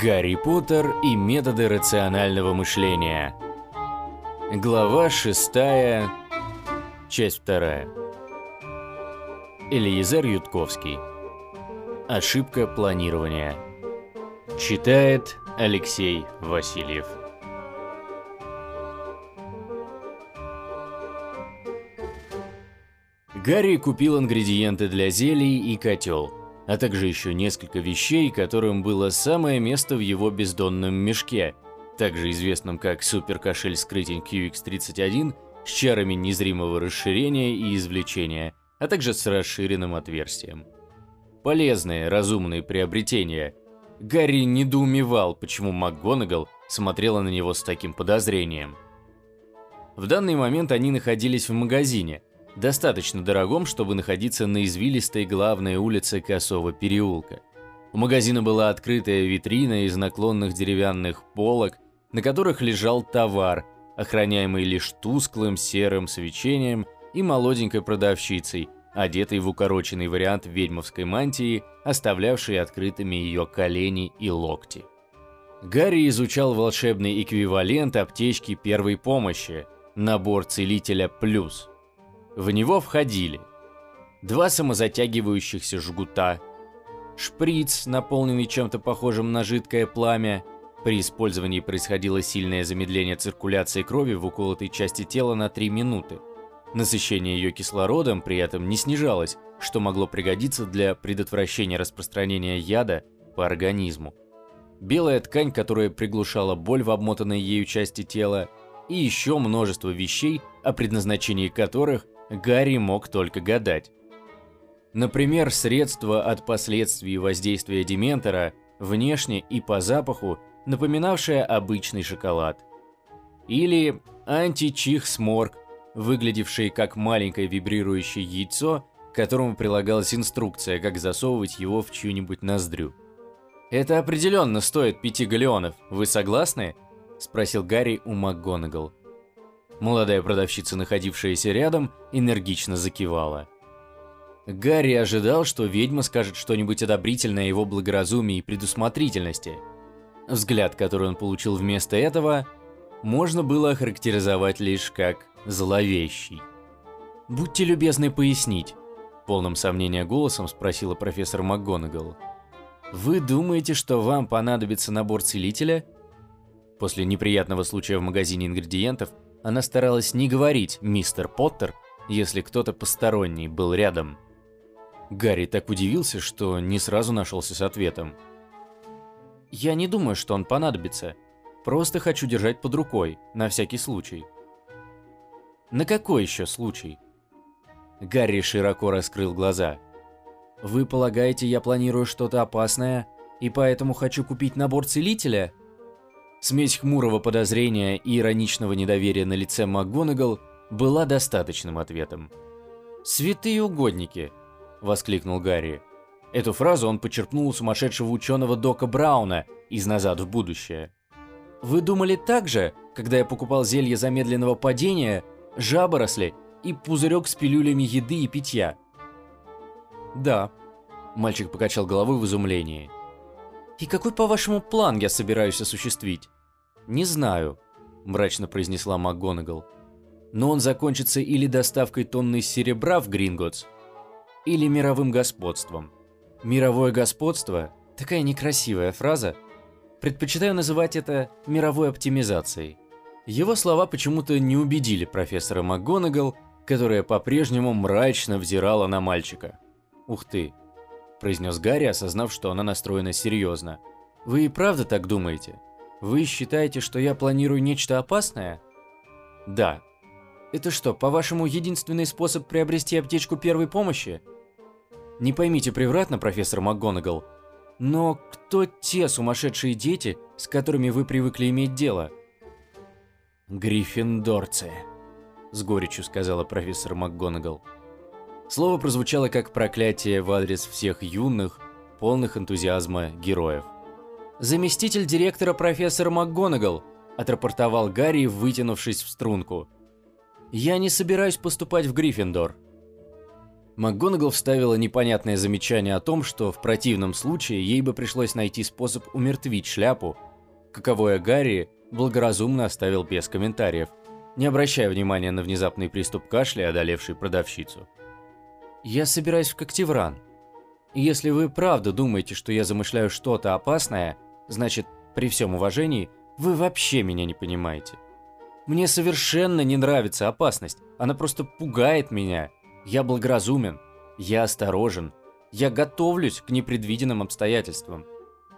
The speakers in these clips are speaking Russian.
Гарри Поттер и методы рационального мышления. Глава 6, часть 2. Элиезер Ютковский. Ошибка планирования. Читает Алексей Васильев. Гарри купил ингредиенты для зелий и котел – а также еще несколько вещей, которым было самое место в его бездонном мешке, также известном как суперкошель скрытень QX31 с чарами незримого расширения и извлечения, а также с расширенным отверстием. Полезные, разумные приобретения. Гарри недоумевал, почему МакГонагал смотрела на него с таким подозрением. В данный момент они находились в магазине – достаточно дорогом, чтобы находиться на извилистой главной улице Косого переулка. У магазина была открытая витрина из наклонных деревянных полок, на которых лежал товар, охраняемый лишь тусклым серым свечением и молоденькой продавщицей, одетой в укороченный вариант ведьмовской мантии, оставлявшей открытыми ее колени и локти. Гарри изучал волшебный эквивалент аптечки первой помощи, набор целителя плюс – в него входили два самозатягивающихся жгута, шприц, наполненный чем-то похожим на жидкое пламя. При использовании происходило сильное замедление циркуляции крови в уколотой части тела на 3 минуты. Насыщение ее кислородом при этом не снижалось, что могло пригодиться для предотвращения распространения яда по организму. Белая ткань, которая приглушала боль в обмотанной ею части тела, и еще множество вещей, о предназначении которых Гарри мог только гадать. Например, средство от последствий воздействия Дементора, внешне и по запаху, напоминавшее обычный шоколад. Или античих-сморг, выглядевший как маленькое вибрирующее яйцо, к которому прилагалась инструкция, как засовывать его в чью-нибудь ноздрю. «Это определенно стоит пяти галеонов, вы согласны?» – спросил Гарри у МакГонагал. Молодая продавщица, находившаяся рядом, энергично закивала. Гарри ожидал, что ведьма скажет что-нибудь одобрительное его благоразумии и предусмотрительности. Взгляд, который он получил вместо этого, можно было охарактеризовать лишь как зловещий. «Будьте любезны пояснить», — полным сомнения голосом спросила профессор МакГонагал. «Вы думаете, что вам понадобится набор целителя?» После неприятного случая в магазине ингредиентов она старалась не говорить «мистер Поттер», если кто-то посторонний был рядом. Гарри так удивился, что не сразу нашелся с ответом. «Я не думаю, что он понадобится. Просто хочу держать под рукой, на всякий случай». «На какой еще случай?» Гарри широко раскрыл глаза. «Вы полагаете, я планирую что-то опасное, и поэтому хочу купить набор целителя?» Смесь хмурого подозрения и ироничного недоверия на лице МакГонагал была достаточным ответом. «Святые угодники!» – воскликнул Гарри. Эту фразу он почерпнул у сумасшедшего ученого Дока Брауна из «Назад в будущее». «Вы думали так же, когда я покупал зелье замедленного падения, жаборосли и пузырек с пилюлями еды и питья?» «Да», – мальчик покачал головой в изумлении. «И какой, по-вашему, план я собираюсь осуществить?» «Не знаю», – мрачно произнесла МакГонагал. «Но он закончится или доставкой тонны серебра в Гринготс, или мировым господством. Мировое господство – такая некрасивая фраза. Предпочитаю называть это мировой оптимизацией». Его слова почему-то не убедили профессора МакГонагал, которая по-прежнему мрачно взирала на мальчика. «Ух ты, – произнес Гарри, осознав, что она настроена серьезно. «Вы и правда так думаете? Вы считаете, что я планирую нечто опасное?» «Да». «Это что, по-вашему, единственный способ приобрести аптечку первой помощи?» «Не поймите превратно, профессор МакГонагал, но кто те сумасшедшие дети, с которыми вы привыкли иметь дело?» «Гриффиндорцы», – с горечью сказала профессор МакГонагал. Слово прозвучало как проклятие в адрес всех юных, полных энтузиазма героев. «Заместитель директора профессор МакГонагал», – отрапортовал Гарри, вытянувшись в струнку. «Я не собираюсь поступать в Гриффиндор». МакГонагал вставила непонятное замечание о том, что в противном случае ей бы пришлось найти способ умертвить шляпу, каковое Гарри благоразумно оставил без комментариев, не обращая внимания на внезапный приступ кашля, одолевший продавщицу. «Я собираюсь в Коктевран. Если вы правда думаете, что я замышляю что-то опасное, значит, при всем уважении, вы вообще меня не понимаете. Мне совершенно не нравится опасность, она просто пугает меня. Я благоразумен, я осторожен, я готовлюсь к непредвиденным обстоятельствам.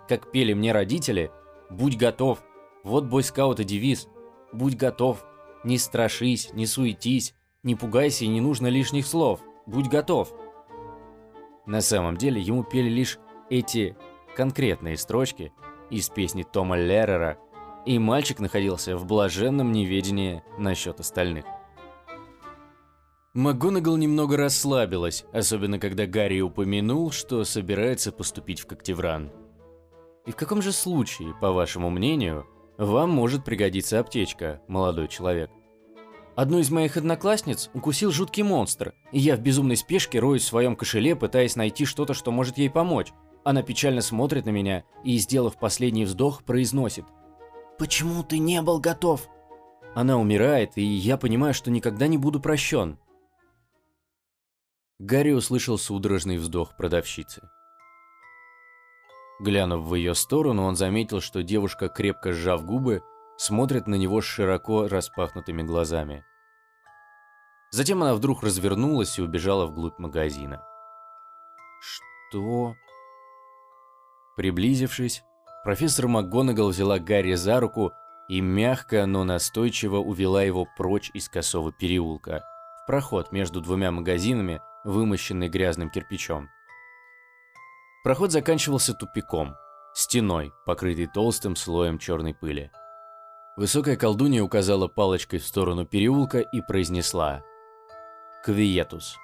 Как пели мне родители, будь готов. Вот бойскаута девиз. Будь готов. Не страшись, не суетись, не пугайся и не нужно лишних слов. Будь готов. На самом деле ему пели лишь эти конкретные строчки из песни Тома Леррера, и мальчик находился в блаженном неведении насчет остальных. МакГонагал немного расслабилась, особенно когда Гарри упомянул, что собирается поступить в Коктевран. И в каком же случае, по вашему мнению, вам может пригодиться аптечка, молодой человек? Одну из моих одноклассниц укусил жуткий монстр, и я в безумной спешке роюсь в своем кошеле, пытаясь найти что-то, что может ей помочь. Она печально смотрит на меня и, сделав последний вздох, произносит. «Почему ты не был готов?» Она умирает, и я понимаю, что никогда не буду прощен. Гарри услышал судорожный вздох продавщицы. Глянув в ее сторону, он заметил, что девушка, крепко сжав губы, смотрит на него с широко распахнутыми глазами. Затем она вдруг развернулась и убежала вглубь магазина. «Что?» Приблизившись, профессор МакГонагал взяла Гарри за руку и мягко, но настойчиво увела его прочь из косого переулка, в проход между двумя магазинами, вымощенный грязным кирпичом. Проход заканчивался тупиком, стеной, покрытой толстым слоем черной пыли. Высокая колдунья указала палочкой в сторону переулка и произнесла «Квиетус».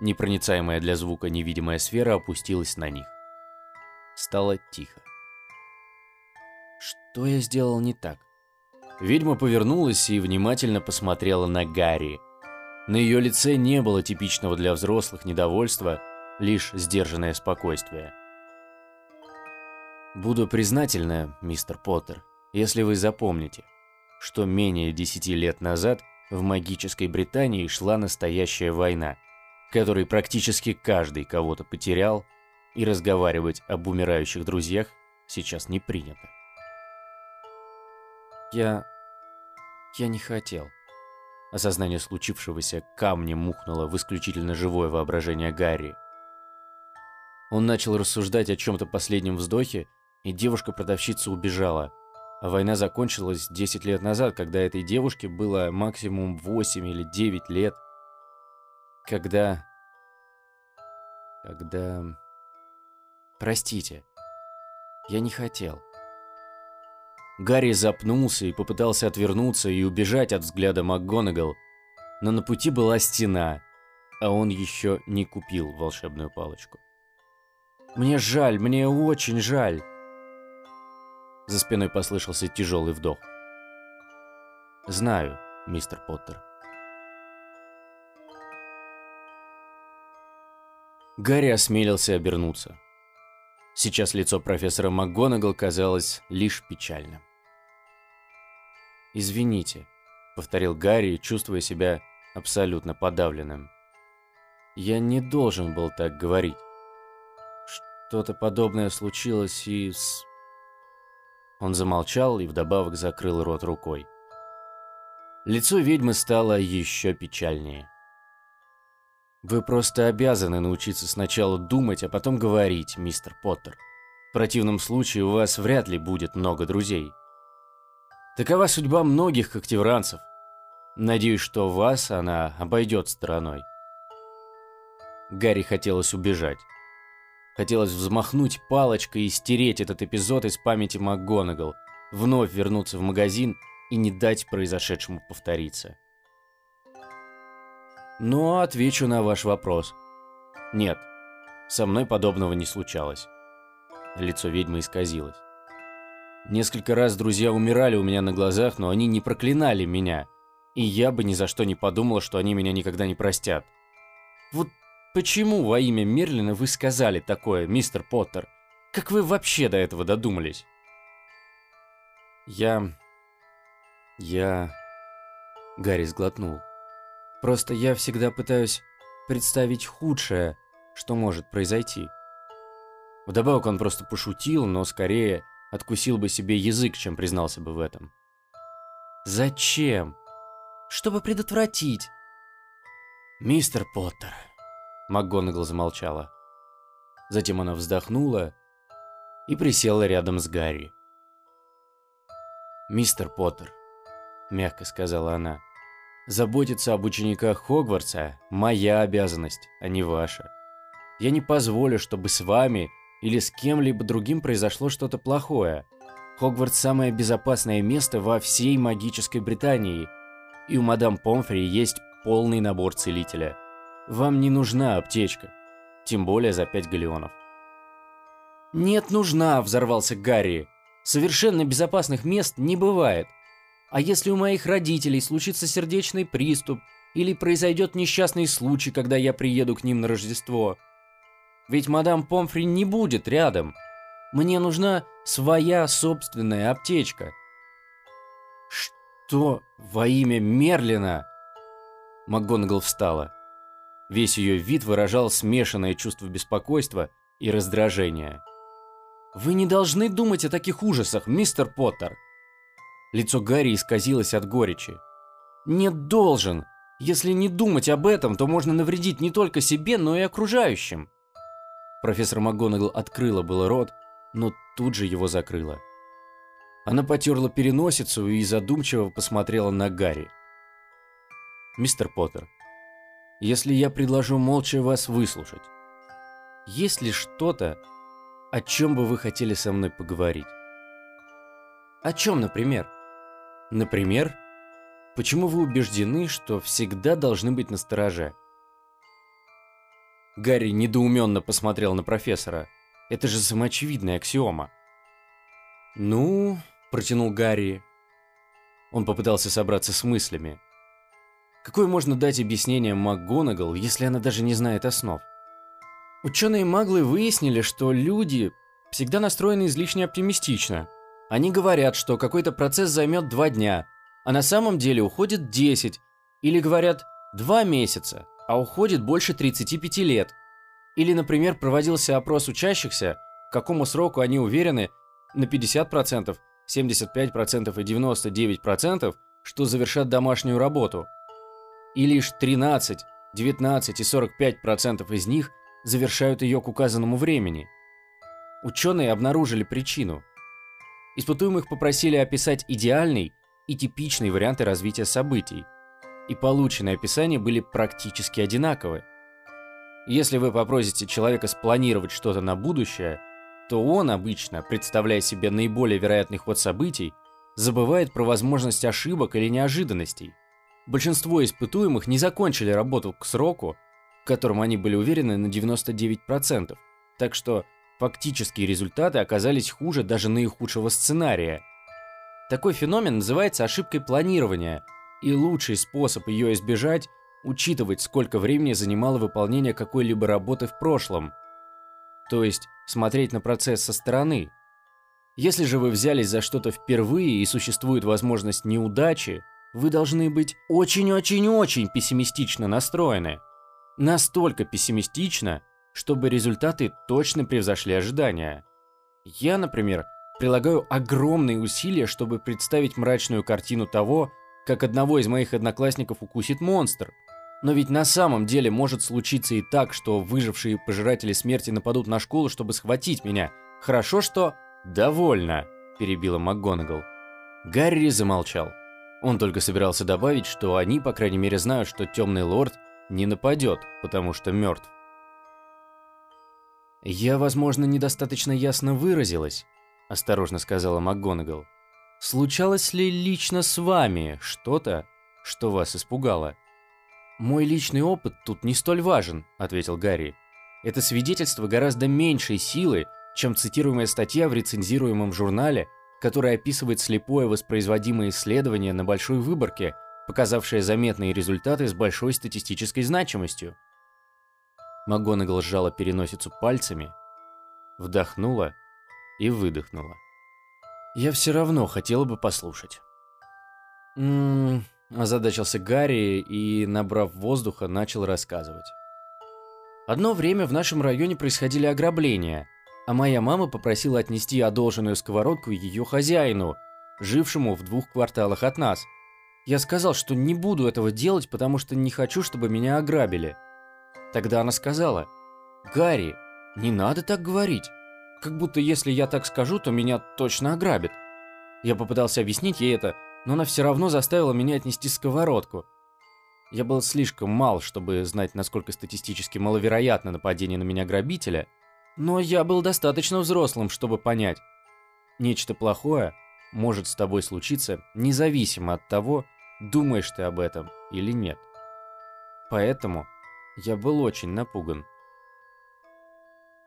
Непроницаемая для звука невидимая сфера опустилась на них. Стало тихо. Что я сделал не так? Ведьма повернулась и внимательно посмотрела на Гарри. На ее лице не было типичного для взрослых недовольства, лишь сдержанное спокойствие. «Буду признательна, мистер Поттер, если вы запомните, что менее десяти лет назад в магической Британии шла настоящая война, в которой практически каждый кого-то потерял, и разговаривать об умирающих друзьях сейчас не принято. Я... я не хотел. Осознание случившегося камнем мухнуло в исключительно живое воображение Гарри. Он начал рассуждать о чем-то последнем вздохе, и девушка-продавщица убежала. Война закончилась 10 лет назад, когда этой девушке было максимум 8 или 9 лет. Когда... Когда... Простите. Я не хотел. Гарри запнулся и попытался отвернуться и убежать от взгляда МакГонагал, но на пути была стена, а он еще не купил волшебную палочку. Мне жаль, мне очень жаль. За спиной послышался тяжелый вдох. Знаю, мистер Поттер. Гарри осмелился обернуться. Сейчас лицо профессора МакГонагал казалось лишь печальным. «Извините», — повторил Гарри, чувствуя себя абсолютно подавленным. «Я не должен был так говорить. Что-то подобное случилось и с... Он замолчал и вдобавок закрыл рот рукой. Лицо ведьмы стало еще печальнее. «Вы просто обязаны научиться сначала думать, а потом говорить, мистер Поттер. В противном случае у вас вряд ли будет много друзей. Такова судьба многих когтевранцев. Надеюсь, что вас она обойдет стороной». Гарри хотелось убежать. Хотелось взмахнуть палочкой и стереть этот эпизод из памяти МакГонагал, вновь вернуться в магазин и не дать произошедшему повториться. Но отвечу на ваш вопрос. Нет, со мной подобного не случалось. Лицо ведьмы исказилось. Несколько раз друзья умирали у меня на глазах, но они не проклинали меня, и я бы ни за что не подумал, что они меня никогда не простят. Вот почему во имя Мерлина вы сказали такое, мистер Поттер? Как вы вообще до этого додумались? Я... Я... Гарри сглотнул. Просто я всегда пытаюсь представить худшее, что может произойти. Вдобавок он просто пошутил, но скорее откусил бы себе язык, чем признался бы в этом. Зачем? Чтобы предотвратить. Мистер Поттер. МакГонагал замолчала. Затем она вздохнула и присела рядом с Гарри. «Мистер Поттер», — мягко сказала она, — «заботиться об учениках Хогвартса — моя обязанность, а не ваша. Я не позволю, чтобы с вами или с кем-либо другим произошло что-то плохое. Хогвартс – самое безопасное место во всей магической Британии, и у мадам Помфри есть полный набор целителя. Вам не нужна аптечка, тем более за 5 галеонов. «Нет, нужна!» – взорвался Гарри. «Совершенно безопасных мест не бывает. А если у моих родителей случится сердечный приступ или произойдет несчастный случай, когда я приеду к ним на Рождество – ведь мадам Помфри не будет рядом. Мне нужна своя собственная аптечка. Что во имя Мерлина? МакГонагал встала. Весь ее вид выражал смешанное чувство беспокойства и раздражения. «Вы не должны думать о таких ужасах, мистер Поттер!» Лицо Гарри исказилось от горечи. «Нет, должен! Если не думать об этом, то можно навредить не только себе, но и окружающим!» Профессор МакГонагал открыла было рот, но тут же его закрыла. Она потерла переносицу и задумчиво посмотрела на Гарри. «Мистер Поттер, если я предложу молча вас выслушать, есть ли что-то, о чем бы вы хотели со мной поговорить?» «О чем, например?» «Например, почему вы убеждены, что всегда должны быть настороже?» Гарри недоуменно посмотрел на профессора. Это же самоочевидная аксиома. «Ну...» – протянул Гарри. Он попытался собраться с мыслями. Какое можно дать объяснение МакГонагал, если она даже не знает основ? Ученые-маглы выяснили, что люди всегда настроены излишне оптимистично. Они говорят, что какой-то процесс займет два дня, а на самом деле уходит 10, или говорят 2 месяца, а уходит больше 35 лет. Или, например, проводился опрос учащихся, к какому сроку они уверены на 50%, 75% и 99%, что завершат домашнюю работу. И лишь 13, 19 и 45% из них завершают ее к указанному времени. Ученые обнаружили причину. Испытуемых попросили описать идеальный и типичный варианты развития событий – и полученные описания были практически одинаковы. Если вы попросите человека спланировать что-то на будущее, то он обычно, представляя себе наиболее вероятный ход событий, забывает про возможность ошибок или неожиданностей. Большинство испытуемых не закончили работу к сроку, в котором они были уверены на 99%, так что фактические результаты оказались хуже даже наихудшего сценария. Такой феномен называется ошибкой планирования – и лучший способ ее избежать – учитывать, сколько времени занимало выполнение какой-либо работы в прошлом. То есть смотреть на процесс со стороны. Если же вы взялись за что-то впервые и существует возможность неудачи, вы должны быть очень-очень-очень пессимистично настроены. Настолько пессимистично, чтобы результаты точно превзошли ожидания. Я, например, прилагаю огромные усилия, чтобы представить мрачную картину того, как одного из моих одноклассников укусит монстр. Но ведь на самом деле может случиться и так, что выжившие пожиратели смерти нападут на школу, чтобы схватить меня. Хорошо, что... «Довольно», – перебила МакГонагал. Гарри замолчал. Он только собирался добавить, что они, по крайней мере, знают, что Темный Лорд не нападет, потому что мертв. «Я, возможно, недостаточно ясно выразилась», – осторожно сказала МакГонагал. Случалось ли лично с вами что-то, что вас испугало? Мой личный опыт тут не столь важен, ответил Гарри. Это свидетельство гораздо меньшей силы, чем цитируемая статья в рецензируемом журнале, которая описывает слепое воспроизводимое исследование на большой выборке, показавшее заметные результаты с большой статистической значимостью. МакГонагал сжала переносицу пальцами, вдохнула и выдохнула. «Я все равно хотела бы послушать». «М-м-м», озадачился Гарри и, набрав воздуха, начал рассказывать. Одно время в нашем районе происходили ограбления, а моя мама попросила отнести одолженную сковородку ее хозяину, жившему в двух кварталах от нас. Я сказал, что не буду этого делать, потому что не хочу, чтобы меня ограбили. Тогда она сказала, «Гарри, не надо так говорить. Как будто если я так скажу, то меня точно ограбят». Я попытался объяснить ей это, но она все равно заставила меня отнести сковородку. Я был слишком мал, чтобы знать, насколько статистически маловероятно нападение на меня грабителя, но я был достаточно взрослым, чтобы понять. Нечто плохое может с тобой случиться независимо от того, думаешь ты об этом или нет. Поэтому я был очень напуган.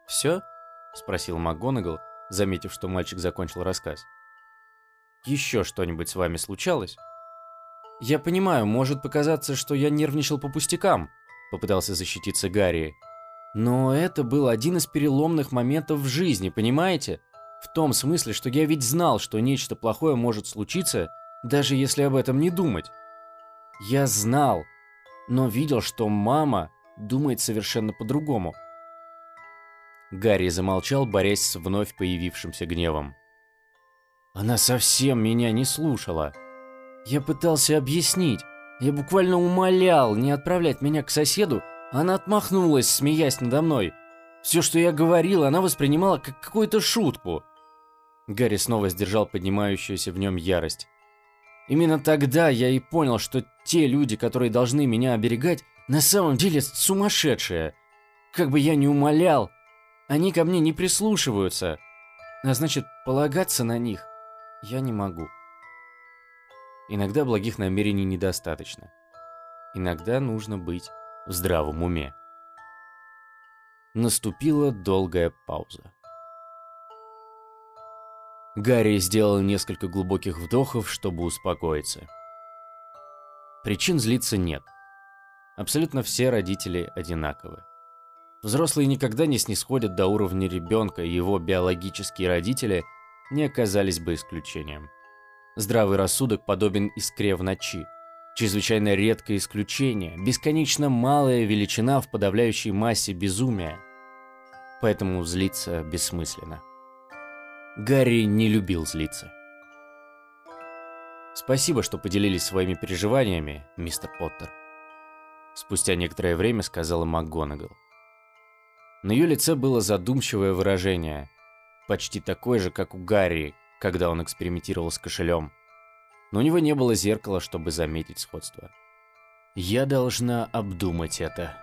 «Все?» – спросил МакГонагал, заметив, что мальчик закончил рассказ. «Еще что-нибудь с вами случалось?» «Я понимаю, может показаться, что я нервничал по пустякам», – попытался защититься Гарри. «Но это был один из переломных моментов в жизни, понимаете? В том смысле, что я ведь знал, что нечто плохое может случиться, даже если об этом не думать. Я знал, но видел, что мама думает совершенно по-другому. Гарри замолчал, борясь с вновь появившимся гневом. Она совсем меня не слушала. Я пытался объяснить. Я буквально умолял не отправлять меня к соседу, она отмахнулась, смеясь надо мной. Все, что я говорил, она воспринимала как какую-то шутку. Гарри снова сдержал поднимающуюся в нем ярость. Именно тогда я и понял, что те люди, которые должны меня оберегать, на самом деле сумасшедшие. Как бы я ни умолял, они ко мне не прислушиваются. А значит, полагаться на них я не могу. Иногда благих намерений недостаточно. Иногда нужно быть в здравом уме. Наступила долгая пауза. Гарри сделал несколько глубоких вдохов, чтобы успокоиться. Причин злиться нет. Абсолютно все родители одинаковы. Взрослые никогда не снисходят до уровня ребенка, и его биологические родители не оказались бы исключением. Здравый рассудок подобен искре в ночи. Чрезвычайно редкое исключение, бесконечно малая величина в подавляющей массе безумия. Поэтому злиться бессмысленно. Гарри не любил злиться. «Спасибо, что поделились своими переживаниями, мистер Поттер», Спустя некоторое время сказала МакГонагал. На ее лице было задумчивое выражение, почти такое же, как у Гарри, когда он экспериментировал с кошелем. Но у него не было зеркала, чтобы заметить сходство. «Я должна обдумать это».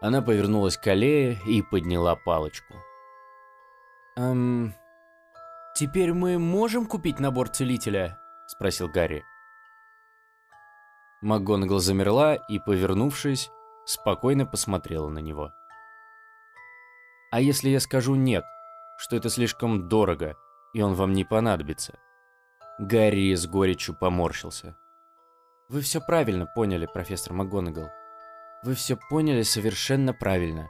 Она повернулась к аллее и подняла палочку. «Эм... Теперь мы можем купить набор целителя?» – спросил Гарри. МакГонагал замерла и, повернувшись, спокойно посмотрела на него. «А если я скажу «нет», что это слишком дорого, и он вам не понадобится?» Гарри с горечью поморщился. «Вы все правильно поняли, профессор МакГонагал. Вы все поняли совершенно правильно.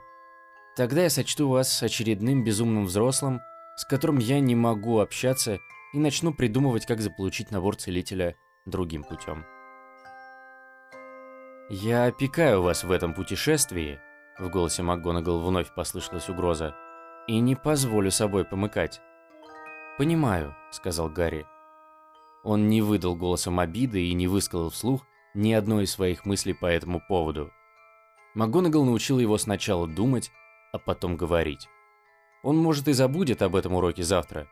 Тогда я сочту вас очередным безумным взрослым, с которым я не могу общаться, и начну придумывать, как заполучить набор целителя другим путем». «Я опекаю вас в этом путешествии», — в голосе МакГонагал вновь послышалась угроза, «и не позволю собой помыкать». «Понимаю», — сказал Гарри. Он не выдал голосом обиды и не высказал вслух ни одной из своих мыслей по этому поводу. МакГонагал научил его сначала думать, а потом говорить. Он, может, и забудет об этом уроке завтра,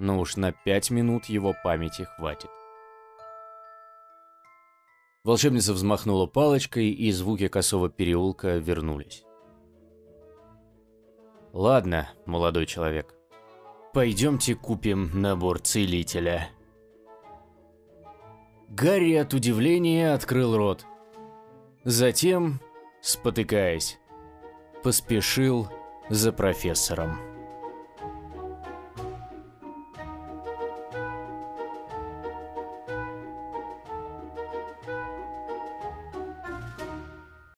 но уж на пять минут его памяти хватит. Волшебница взмахнула палочкой, и звуки косого переулка вернулись. «Ладно, молодой человек, пойдемте купим набор целителя». Гарри от удивления открыл рот. Затем, спотыкаясь, поспешил за профессором.